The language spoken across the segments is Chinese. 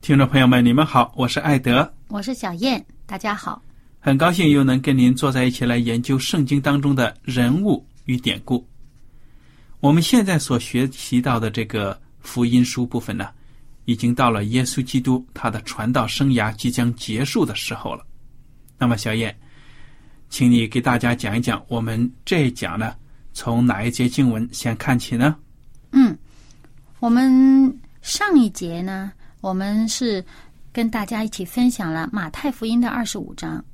听众朋友们，你们好，我是艾德，我是小燕，大家好。很高兴又能跟您坐在一起来研究圣经当中的人物与典故。我们现在所学习到的这个福音书部分呢，已经到了耶稣基督他的传道生涯即将结束的时候了。那么，小燕，请你给大家讲一讲，我们这一讲呢，从哪一节经文先看起呢？嗯，我们上一节呢。我们是跟大家一起分享了马太福音的二十五章，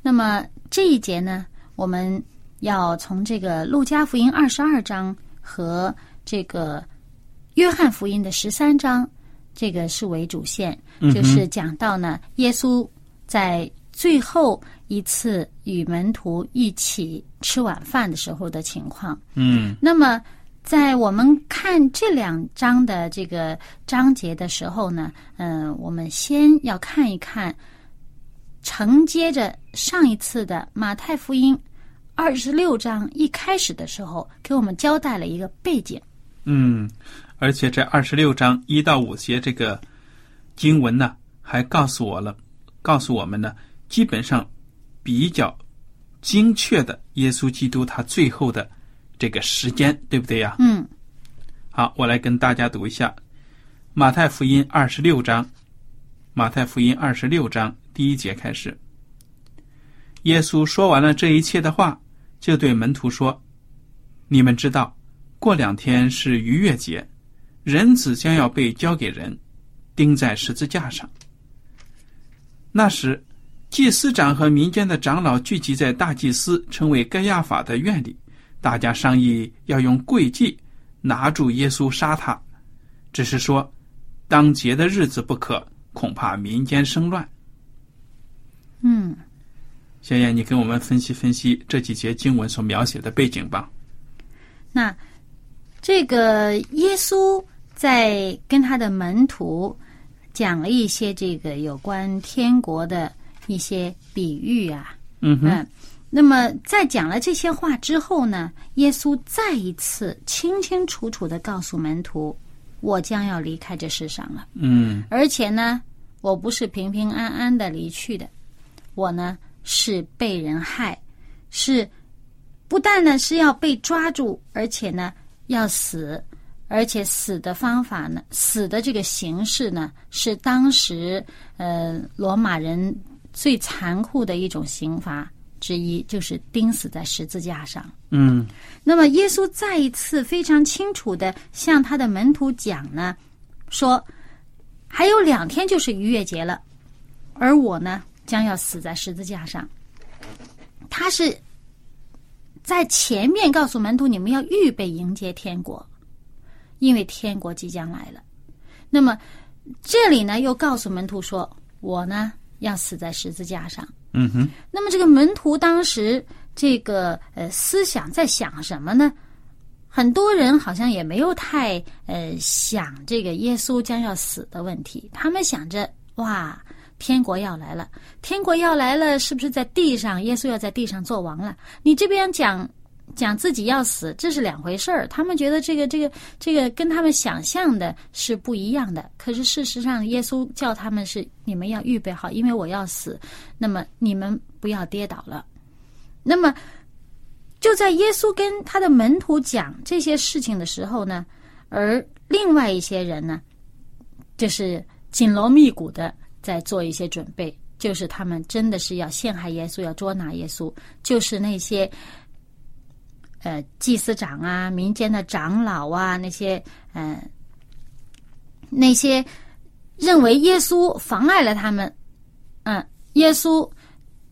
那么这一节呢，我们要从这个路加福音二十二章和这个约翰福音的十三章，这个是为主线，就是讲到呢，耶稣在最后一次与门徒一起吃晚饭的时候的情况。嗯，那么。在我们看这两章的这个章节的时候呢，嗯，我们先要看一看承接着上一次的马太福音二十六章一开始的时候，给我们交代了一个背景。嗯，而且这二十六章一到五节这个经文呢，还告诉我了，告诉我们呢，基本上比较精确的耶稣基督他最后的。这个时间对不对呀？嗯，好，我来跟大家读一下《马太福音》二十六章，《马太福音》二十六章第一节开始。耶稣说完了这一切的话，就对门徒说：“你们知道，过两天是逾越节，人子将要被交给人，钉在十字架上。那时，祭司长和民间的长老聚集在大祭司称为盖亚法的院里。”大家商议要用诡计拿住耶稣杀他，只是说当节的日子不可，恐怕民间生乱。嗯，小燕，你跟我们分析分析这几节经文所描写的背景吧。那这个耶稣在跟他的门徒讲了一些这个有关天国的一些比喻啊，嗯哼。那么，在讲了这些话之后呢，耶稣再一次清清楚楚的告诉门徒：“我将要离开这世上了。”嗯，而且呢，我不是平平安安的离去的，我呢是被人害，是不但呢是要被抓住，而且呢要死，而且死的方法呢，死的这个形式呢，是当时呃罗马人最残酷的一种刑罚。之一就是钉死在十字架上。嗯，那么耶稣再一次非常清楚的向他的门徒讲呢，说还有两天就是逾越节了，而我呢将要死在十字架上。他是在前面告诉门徒，你们要预备迎接天国，因为天国即将来了。那么这里呢又告诉门徒说，我呢要死在十字架上。嗯哼，那么这个门徒当时这个呃思想在想什么呢？很多人好像也没有太呃想这个耶稣将要死的问题，他们想着哇，天国要来了，天国要来了，是不是在地上？耶稣要在地上做王了？你这边讲讲自己要死，这是两回事儿。他们觉得这个这个这个跟他们想象的是不一样的。可是事实上，耶稣叫他们是你们要预备好，因为我要死，那么你们不要跌倒了。那么。就在耶稣跟他的门徒讲这些事情的时候呢，而另外一些人呢，就是紧锣密鼓的在做一些准备，就是他们真的是要陷害耶稣，要捉拿耶稣，就是那些呃祭司长啊、民间的长老啊，那些嗯那些认为耶稣妨碍了他们，嗯，耶稣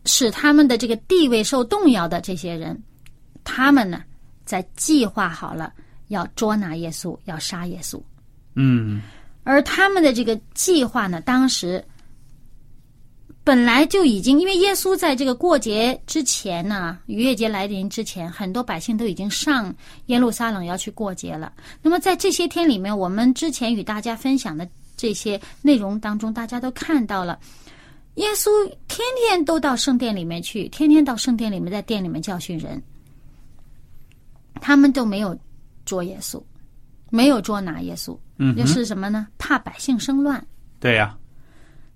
使他们的这个地位受动摇的这些人。他们呢，在计划好了要捉拿耶稣，要杀耶稣。嗯，而他们的这个计划呢，当时本来就已经，因为耶稣在这个过节之前呢，逾越节来临之前，很多百姓都已经上耶路撒冷要去过节了。那么在这些天里面，我们之前与大家分享的这些内容当中，大家都看到了，耶稣天天都到圣殿里面去，天天到圣殿里面，在殿里面教训人。他们都没有捉耶稣，没有捉拿耶稣，嗯，又是什么呢？怕百姓生乱。对呀。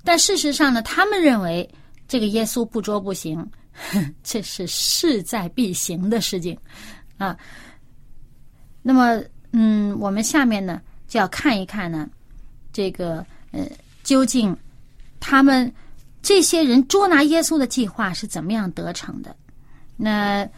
但事实上呢，他们认为这个耶稣不捉不行，这是势在必行的事情啊。那么，嗯，我们下面呢就要看一看呢，这个呃，究竟他们这些人捉拿耶稣的计划是怎么样得逞的？那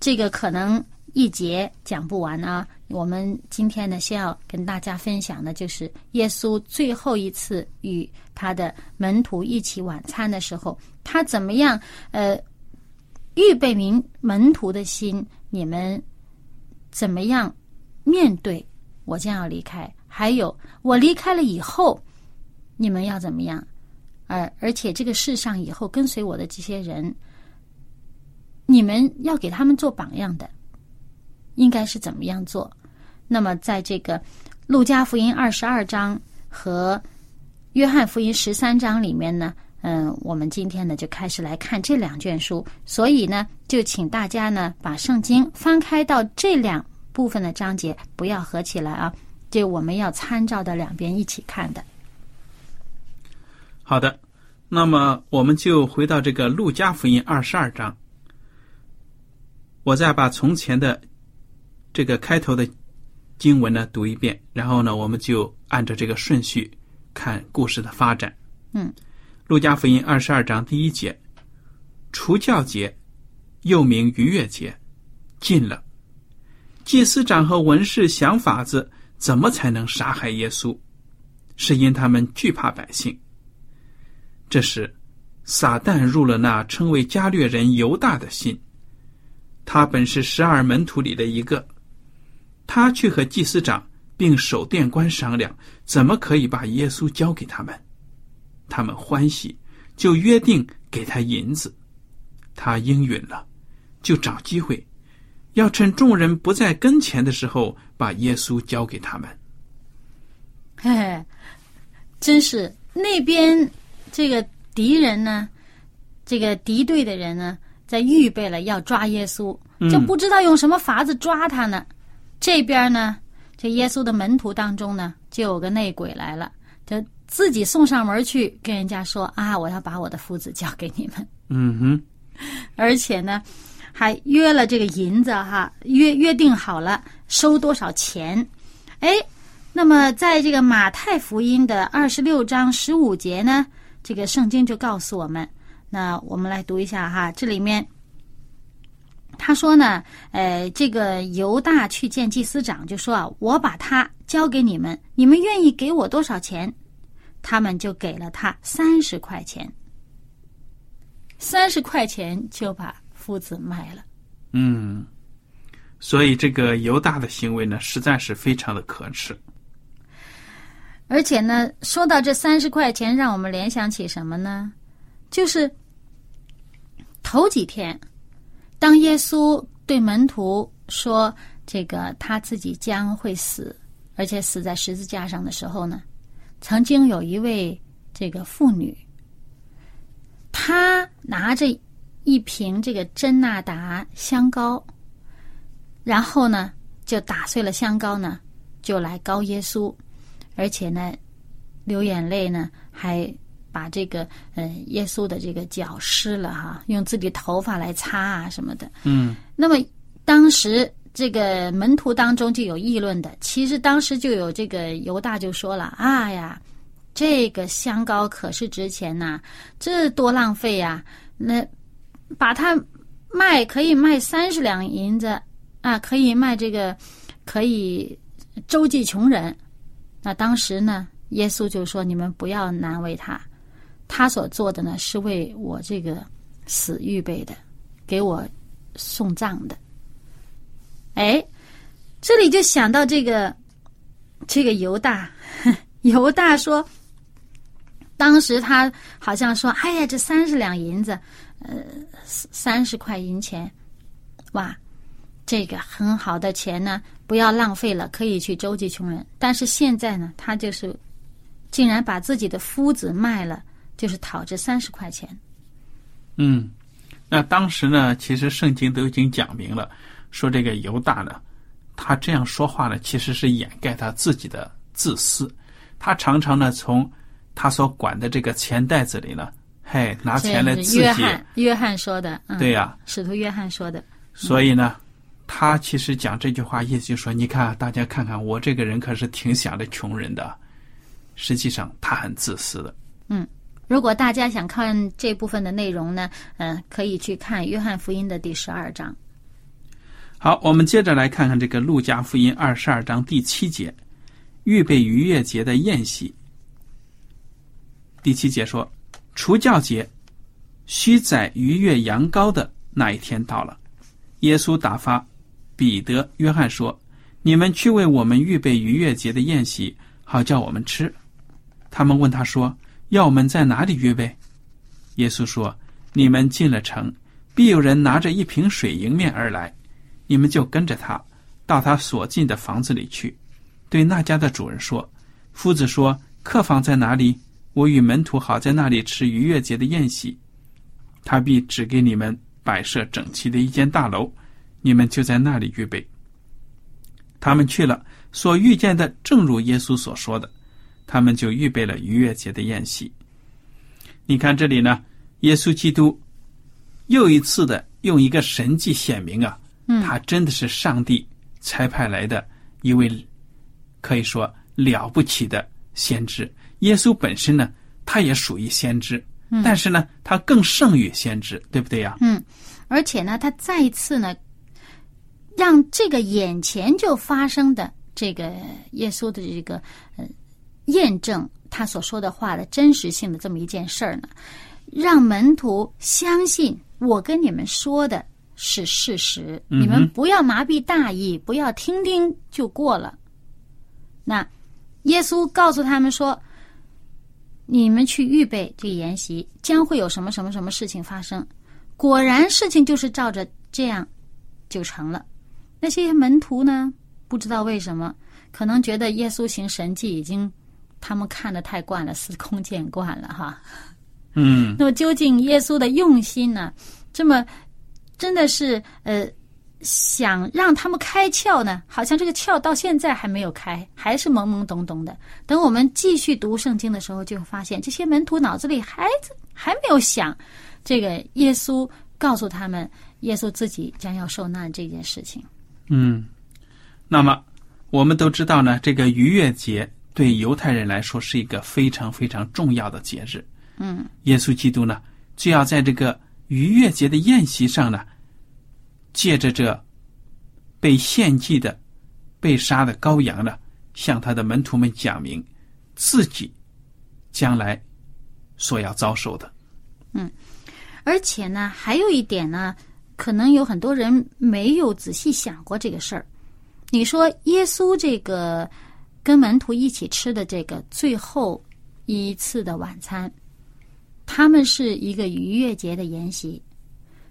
这个可能。一节讲不完啊！我们今天呢，先要跟大家分享的，就是耶稣最后一次与他的门徒一起晚餐的时候，他怎么样？呃，预备明门徒的心，你们怎么样面对我将要离开？还有我离开了以后，你们要怎么样？而而且这个世上以后跟随我的这些人，你们要给他们做榜样的。应该是怎么样做？那么，在这个《路加福音》二十二章和《约翰福音》十三章里面呢，嗯，我们今天呢就开始来看这两卷书。所以呢，就请大家呢把圣经翻开到这两部分的章节，不要合起来啊，就我们要参照的两边一起看的。好的，那么我们就回到这个《路加福音》二十二章，我再把从前的。这个开头的经文呢，读一遍，然后呢，我们就按照这个顺序看故事的发展。嗯，《路加福音》二十二章第一节，除教节，又名逾越节，近了。祭司长和文士想法子，怎么才能杀害耶稣？是因他们惧怕百姓。这时，撒旦入了那称为加略人犹大的心。他本是十二门徒里的一个。他去和祭司长并守殿官商量，怎么可以把耶稣交给他们。他们欢喜，就约定给他银子。他应允了，就找机会，要趁众人不在跟前的时候，把耶稣交给他们。嘿嘿，真是那边这个敌人呢，这个敌对的人呢，在预备了要抓耶稣，就不知道用什么法子抓他呢。这边呢，这耶稣的门徒当中呢，就有个内鬼来了，就自己送上门去跟人家说啊，我要把我的夫子交给你们。嗯哼，而且呢，还约了这个银子哈，约约定好了收多少钱。哎，那么在这个马太福音的二十六章十五节呢，这个圣经就告诉我们，那我们来读一下哈，这里面。他说呢，呃，这个犹大去见祭司长，就说啊，我把他交给你们，你们愿意给我多少钱？他们就给了他三十块钱，三十块钱就把夫子卖了。嗯，所以这个犹大的行为呢，实在是非常的可耻。而且呢，说到这三十块钱，让我们联想起什么呢？就是头几天。当耶稣对门徒说这个他自己将会死，而且死在十字架上的时候呢，曾经有一位这个妇女，她拿着一瓶这个真纳达香膏，然后呢就打碎了香膏呢，就来膏耶稣，而且呢流眼泪呢，还把这个嗯耶稣的这个脚湿了哈，用自己头发来擦啊什么的。嗯那么当时这个门徒当中就有议论的，其实当时就有这个犹大就说了：“啊呀，这个香膏可是值钱呐、这多浪费呀、那把它卖可以卖三十两银子啊，可以卖这个，可以周济穷人。”那当时呢，耶稣就说：“你们不要难为他，他所做的呢是为我这个死预备的，给我送葬的。”哎，这里就想到这个这个犹大，犹大说，当时他好像说：“哎呀，这三十两银子，呃，三十块银钱，哇，这个很好的钱呢，不要浪费了，可以去周济穷人。”但是现在呢，他就是竟然把自己的夫子卖了，就是讨这三十块钱。嗯，那当时呢，其实圣经都已经讲明了，说这个犹大呢，他这样说话呢，其实是掩盖他自己的自私。他常常呢，从他所管的这个钱袋子里呢，嘿，拿钱来这自己。约翰约翰说的，嗯、对呀、使徒约翰说的。所以呢，他其实讲这句话，意思就说：你看，大家看看我这个人可是挺想着穷人的。实际上，他很自私的。如果大家想看这部分的内容呢，嗯、可以去看《约翰福音》的第十二章。好，我们接着来看看这个《路加福音》二十二章第七节，预备逾越节的宴席。第七节说，除教节，须宰逾越羊羔的那一天到了。耶稣打发彼得、约翰说：“你们去为我们预备逾越节的宴席，好叫我们吃。”他们问他说：“要我们在哪里预备？”耶稣说：“你们进了城，必有人拿着一瓶水迎面而来。”你们就跟着他，到他所进的房子里去，对那家的主人说：“夫子说，客房在哪里？我与门徒好在那里吃逾越节的宴席。他必指给你们摆设整齐的一间大楼，你们就在那里预备。”他们去了，所遇见的正如耶稣所说的，他们就预备了逾越节的宴席。你看这里呢，耶稣基督又一次的用一个神迹显明啊。嗯他真的是上帝差派来的一位，可以说了不起的先知。耶稣本身呢，他也属于先知，但是呢，他更胜于先知，对不对呀？嗯，而且呢，他再一次呢，让这个眼前就发生的这个耶稣的这个呃验证他所说的话的真实性的这么一件事儿呢，让门徒相信我跟你们说的是事实，嗯你们不要麻痹大意，不要听听就过了。那耶稣告诉他们说。你们去预备这个筵席，将会有什么什么什么事情发生。果然，事情就是照着这样就成了。那些门徒呢，不知道为什么，可能觉得耶稣行神迹已经他们看的太惯了，司空见惯了哈。嗯那么，究竟耶稣的用心呢？这么真的是呃，想让他们开窍呢？好像这个窍到现在还没有开，还是懵懵懂懂的。等我们继续读圣经的时候，就会发现这些门徒脑子里还还没有想这个耶稣告诉他们，耶稣自己将要受难这件事情。嗯。那么我们都知道呢，这个逾越节对犹太人来说是一个非常非常重要的节日。嗯耶稣基督呢，就要在这个逾越节的宴席上呢，借着这被献祭的、被杀的羔羊呢，向他的门徒们讲明自己将来所要遭受的。嗯而且呢，还有一点呢，可能有很多人没有仔细想过这个事儿。你说耶稣这个跟门徒一起吃的这个最后一次的晚餐，他们是一个逾越节的筵席，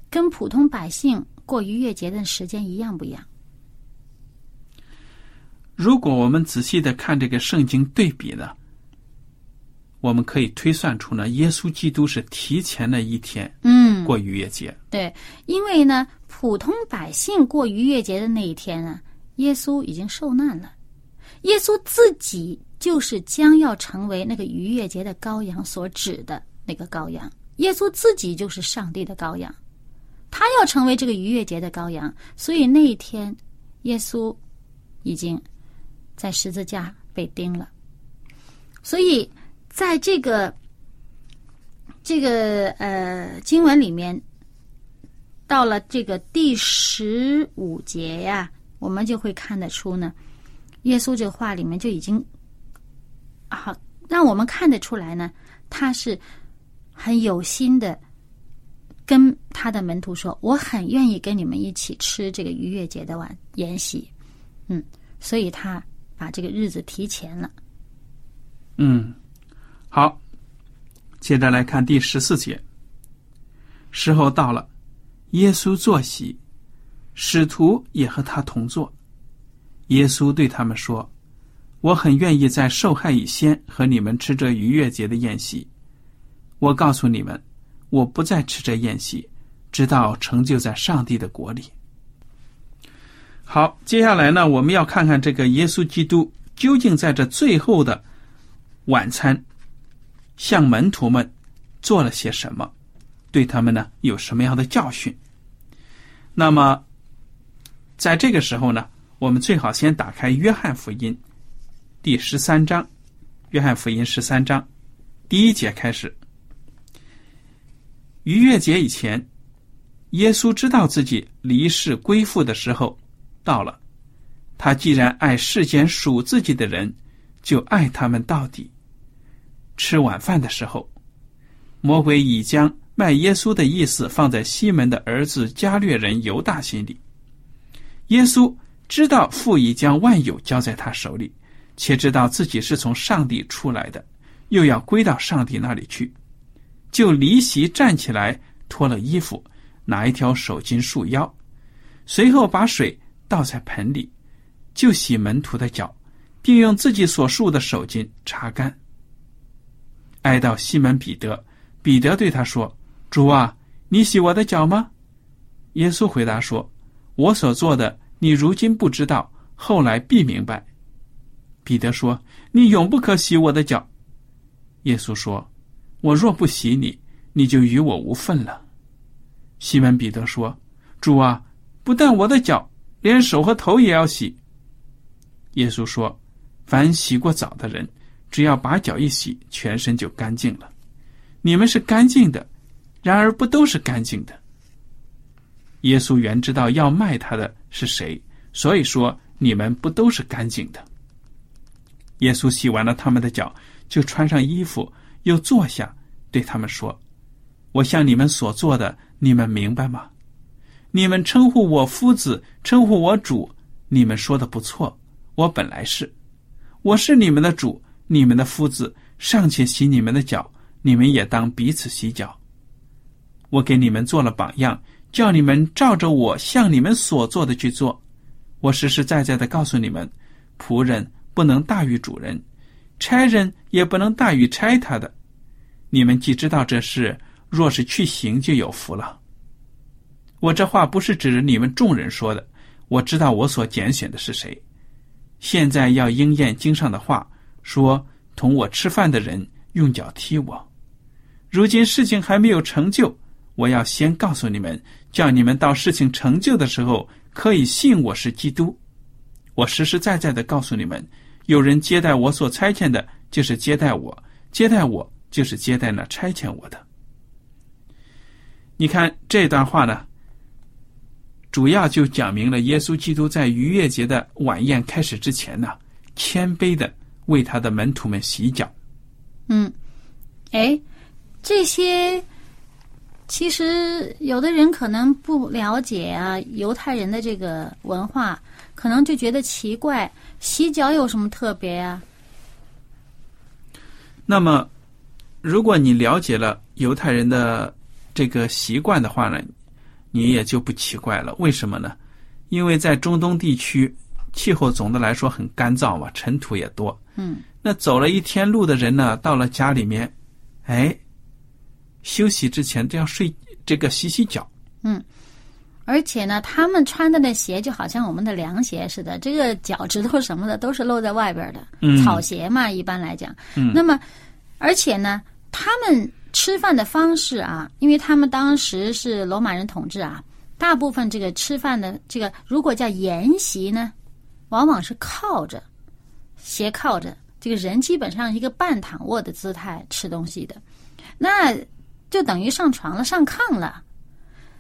跟普通百姓过逾越节的时间一样不一样？如果我们仔细的看这个圣经对比呢，我们可以推算出呢，耶稣基督是提前了一天嗯，过逾越节。对，因为呢，普通百姓过逾越节的那一天呢，耶稣已经受难了，耶稣自己就是将要成为那个逾越节的羔羊所指的那个羔羊，耶稣自己就是上帝的羔羊，他要成为这个逾越节的羔羊，所以那一天，耶稣已经在十字架被钉了，所以在这个这个呃经文里面，到了这个第十五节呀，我们就会看得出呢，耶稣这话里面就已经啊，让我们看得出来呢，他是很有心的跟他的门徒说，我很愿意跟你们一起吃这个逾越节的晚筵席，嗯，所以他把这个日子提前了。嗯，好，接着来看第十四节。时候到了，耶稣坐席，使徒也和他同坐。耶稣对他们说：“我很愿意在受害以先和你们吃这逾越节的宴席。我告诉你们，我不再吃这宴席，直到成就在上帝的国里。”好，接下来呢，我们要看看这个耶稣基督究竟在这最后的晚餐向门徒们做了些什么，对他们呢有什么样的教训？那么，在这个时候呢，我们最好先打开《约翰福音》第十三章，《约翰福音》十三章第一节开始。逾越节以前，耶稣知道自己离世归父的时候到了。他既然爱世间属自己的人，就爱他们到底。吃晚饭的时候，魔鬼已将卖耶稣的意思放在西门的儿子加略人犹大心里。耶稣知道父已将万有交在他手里，且知道自己是从上帝出来的，又要归到上帝那里去，就离席站起来，脱了衣服，拿一条手巾束腰，随后把水倒在盆里，就洗门徒的脚，并用自己所束的手巾擦干。挨到西门彼得，彼得对他说：“主啊，你洗我的脚吗？”耶稣回答说：“我所做的，你如今不知道，后来必明白。”彼得说：“你永不可洗我的脚。”耶稣说：“我若不洗你，你就与我无份了。”西门彼得说：“主啊，不但我的脚，连手和头也要洗。”耶稣说：“凡洗过澡的人。”只要把脚一洗，全身就干净了。你们是干净的，然而不都是干净的。耶稣原知道要卖他的是谁，所以说你们不都是干净的。耶稣洗完了他们的脚，就穿上衣服，又坐下，对他们说：“我向你们所做的，你们明白吗？你们称呼我夫子，称呼我主，你们说的不错。我本来是，我是你们的主。”你们的夫子尚且洗你们的脚，你们也当彼此洗脚。我给你们做了榜样，叫你们照着我向你们所做的去做。我实实在在的告诉你们，仆人不能大于主人，差人也不能大于差他的。你们既知道这事，若是去行，就有福了。我这话不是指着你们众人说的，我知道我所拣选的是谁。现在要应验经上的话。说同我吃饭的人用脚踢我，如今事情还没有成就，我要先告诉你们，叫你们到事情成就的时候可以信我是基督。我实实在在的告诉你们，有人接待我所差遣的，就是接待我；接待我，就是接待那差遣我的。你看这段话呢，主要就讲明了耶稣基督在逾越节的晚宴开始之前呢，谦卑的。为他的门徒们洗脚。嗯，哎，这些其实有的人可能不了解啊，犹太人的这个文化，可能就觉得奇怪，洗脚有什么特别啊？那么，如果你了解了犹太人的这个习惯的话呢，你也就不奇怪了。为什么呢？因为在中东地区，气候总的来说很干燥嘛，尘土也多。嗯，那走了一天路的人呢，到了家里面，哎，休息之前都要睡，这个洗洗脚。嗯而且呢，他们穿的那鞋就好像我们的凉鞋似的，这个脚趾头什么的都是露在外边的，嗯草鞋嘛，一般来讲。嗯那么，而且呢，他们吃饭的方式啊，因为他们当时是罗马人统治啊，大部分这个吃饭的这个如果叫筵席呢，往往是靠着斜靠着，这个人基本上一个半躺卧的姿态吃东西的，那就等于上床了，上炕了。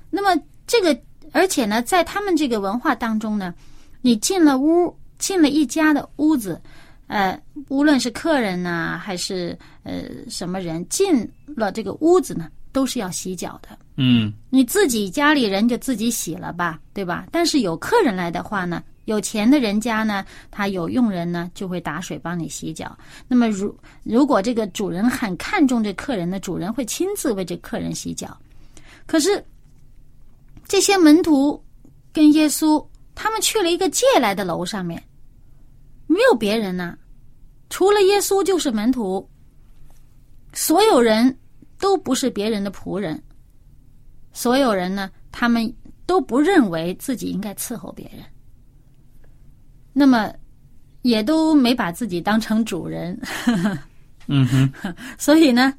那么这个，而且呢，在他们这个文化当中呢，你进了屋，进了一家的屋子，呃，无论是客人呐、还是呃什么人，进了这个屋子呢，都是要洗脚的。嗯你自己家里人就自己洗了吧，对吧？但是有客人来的话呢，有钱的人家呢，他有佣人呢，就会打水帮你洗脚。那么如如果这个主人很看重这客人呢，主人会亲自为这客人洗脚。可是这些门徒跟耶稣，他们去了一个借来的楼上面，没有别人呐、除了耶稣就是门徒，所有人都不是别人的仆人。所有人呢，他们都不认为自己应该伺候别人，那么也都没把自己当成主人，嗯哼，所以呢，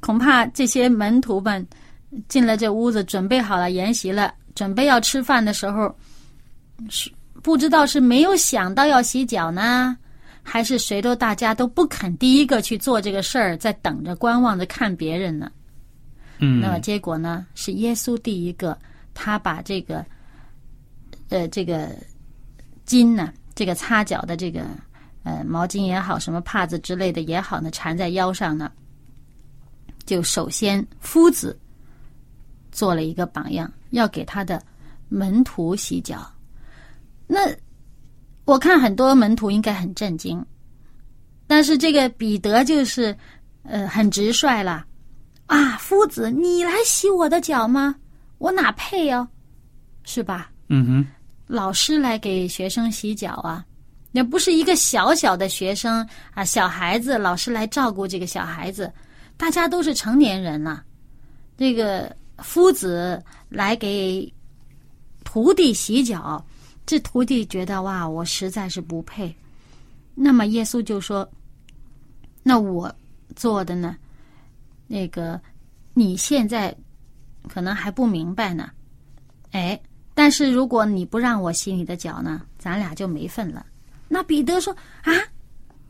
恐怕这些门徒们进了这屋子，准备好了筵席了，准备要吃饭的时候，是不知道是没有想到要洗脚呢，还是谁都大家都不肯第一个去做这个事儿，在等着观望着看别人呢？嗯，那么结果呢，是耶稣第一个，他把这个，呃，这个巾呢，这个擦脚的这个呃毛巾也好，什么帕子之类的也好呢，缠在腰上呢，就首先夫子做了一个榜样，要给他的门徒洗脚。那我看很多门徒应该很震惊，但是这个彼得就是呃很直率了。啊，夫子，你来洗我的脚吗？我哪配哦，是吧？嗯哼，老师来给学生洗脚啊，那不是一个小小的学生啊，小孩子，老师来照顾这个小孩子，大家都是成年人了、这个夫子来给徒弟洗脚，这徒弟觉得哇，我实在是不配。那么耶稣就说：“那我做的呢？那个你现在可能还不明白呢，哎，但是如果你不让我洗你的脚呢，咱俩就没份了。”那彼得说：“啊，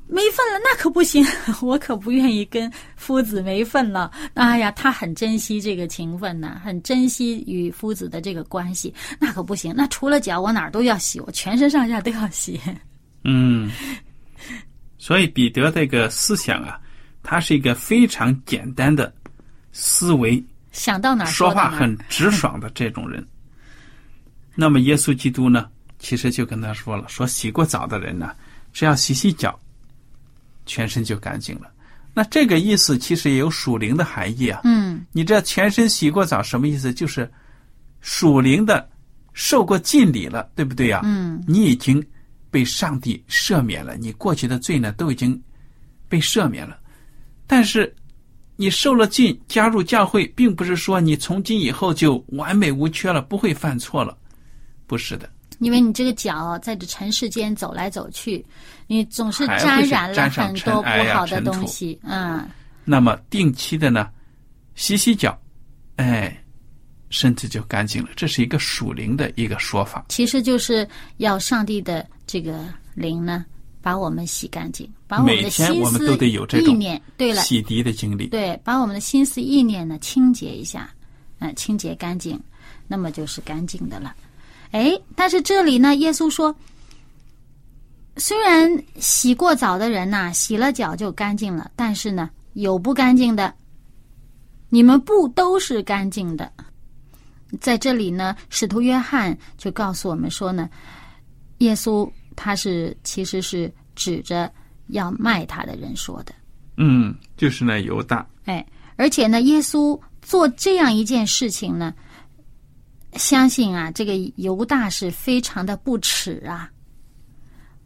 没份了，那可不行，我可不愿意跟夫子没份了。哎呀，他很珍惜这个情分呢，很珍惜与夫子的这个关系，那可不行。那除了脚，我哪儿都要洗，我全身上下都要洗。嗯，所以彼得这个思想啊，他是一个非常简单的思维，想到哪儿说。话很直爽的这种人。那么耶稣基督呢，其实就跟他说了，说洗过澡的人呢，只要洗洗脚，全身就干净了。那这个意思其实也有属灵的含义啊。嗯你这全身洗过澡什么意思？就是属灵的受过浸礼了，对不对呀、嗯你已经被上帝赦免了，你过去的罪呢都已经被赦免了。但是你受了浸，加入教会，并不是说你从今以后就完美无缺了，不会犯错了，不是的。因为你这个脚在这尘世间走来走去，你总是沾染了很多不好的东西。嗯，那么定期的呢，洗洗脚，哎，身体就干净了。这是一个属灵的一个说法。其实就是要上帝的这个灵呢，把我们洗干净，把我们每的心我们都得有这种意念，对了，洗涤的经历。对，把我们的心思意念呢清洁一下，嗯、清洁干净，那么就是干净的了。哎，但是这里呢，耶稣说，虽然洗过澡的人呐、洗了脚就干净了，但是呢，有不干净的，你们不都是干净的。在这里呢，使徒约翰就告诉我们说呢，耶稣他是其实是指着要卖他的人说的。嗯，就是那犹大。哎，而且呢，耶稣做这样一件事情呢，相信啊，这个犹大是非常的不耻啊，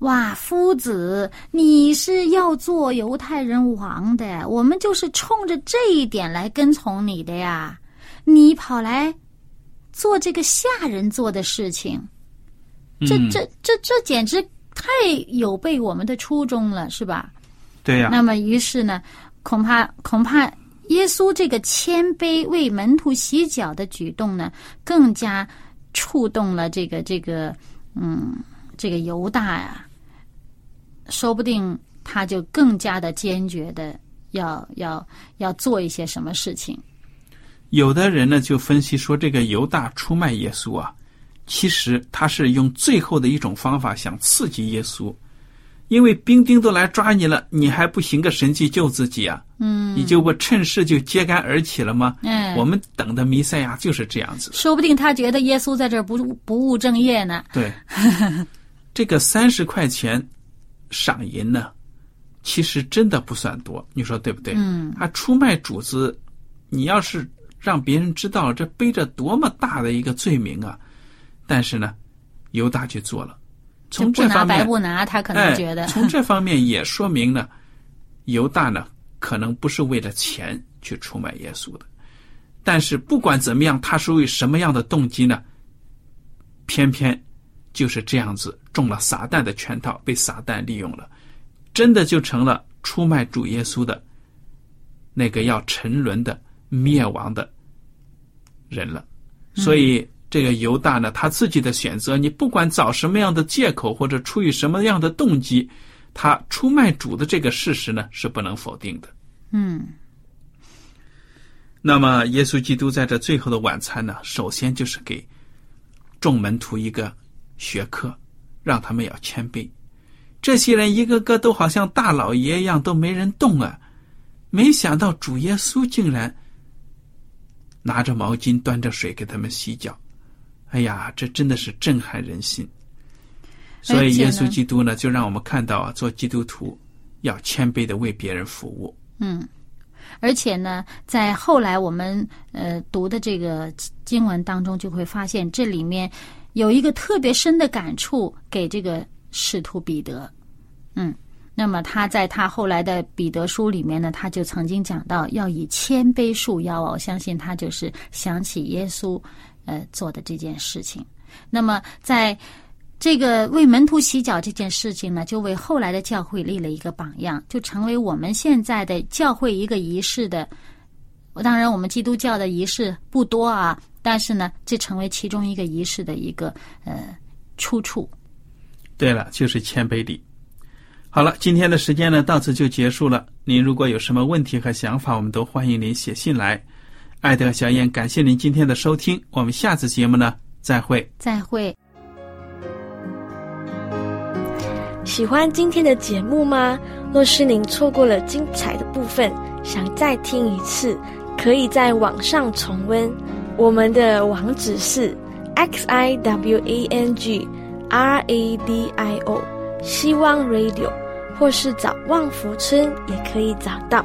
哇，夫子，你是要做犹太人王的，我们就是冲着这一点来跟从你的呀！你跑来做这个下人做的事情，这嗯这这这简直太有悖我们的初衷了，是吧？对呀、那么，于是呢，恐怕恐怕耶稣这个谦卑为门徒洗脚的举动呢，更加触动了这个这个嗯这个犹大呀、说不定他就更加的坚决的要要要做一些什么事情。有的人呢就分析说，这个犹大出卖耶稣啊，其实他是用最后的一种方法想刺激耶稣，因为兵丁都来抓你了，你还不行个神迹救自己啊？嗯，你就不趁势就揭竿而起了吗？嗯我们等的弥赛亚就是这样子。说不定他觉得耶稣在这儿不不务正业呢。对，这个三十块钱赏银呢，其实真的不算多，你说对不对？嗯，他出卖主子，你要是让别人知道，这背着多么大的一个罪名啊！但是呢，犹大去做了，从不拿这方面，白不拿，他可能觉得。哎，从这方面也说明呢，犹大呢可能不是为了钱去出卖耶稣的，但是不管怎么样，他是为什么样的动机呢？偏偏就是这样子中了撒旦的圈套，被撒旦利用了，真的就成了出卖主耶稣的那个要沉沦的灭亡的人了。所以这个犹大呢，他自己的选择，你不管找什么样的借口或者出于什么样的动机，他出卖主的这个事实呢是不能否定的。嗯那么，耶稣基督在这最后的晚餐呢，首先就是给众门徒一个学科，让他们要谦卑。这些人一个个都好像大老爷一样，都没人动啊。没想到主耶稣竟然拿着毛巾，端着水给他们洗脚。哎呀，这真的是震撼人心。所以，耶稣基督呢，就让我们看到啊，做基督徒要谦卑的为别人服务。嗯，而且呢，在后来我们呃读的这个经文当中，就会发现这里面有一个特别深的感触给这个使徒彼得。嗯，那么他在他后来的彼得书里面呢，他就曾经讲到要以谦卑束腰啊，我相信他就是想起耶稣呃做的这件事情。那么在这个为门徒洗脚这件事情呢，就为后来的教会立了一个榜样，就成为我们现在的教会一个仪式的。当然，我们基督教的仪式不多啊，但是呢，这成为其中一个仪式的一个呃出处。对了，就是谦卑礼。好了，今天的时间呢到此就结束了。您如果有什么问题和想法，我们都欢迎您写信来。艾德小燕，感谢您今天的收听，我们下次节目呢再会。再会。喜欢今天的节目吗？若是您错过了精彩的部分，想再听一次，可以在网上重温。我们的网址是 x i w a n g r a d i o 希望 Radio，或是找旺福村也可以找到。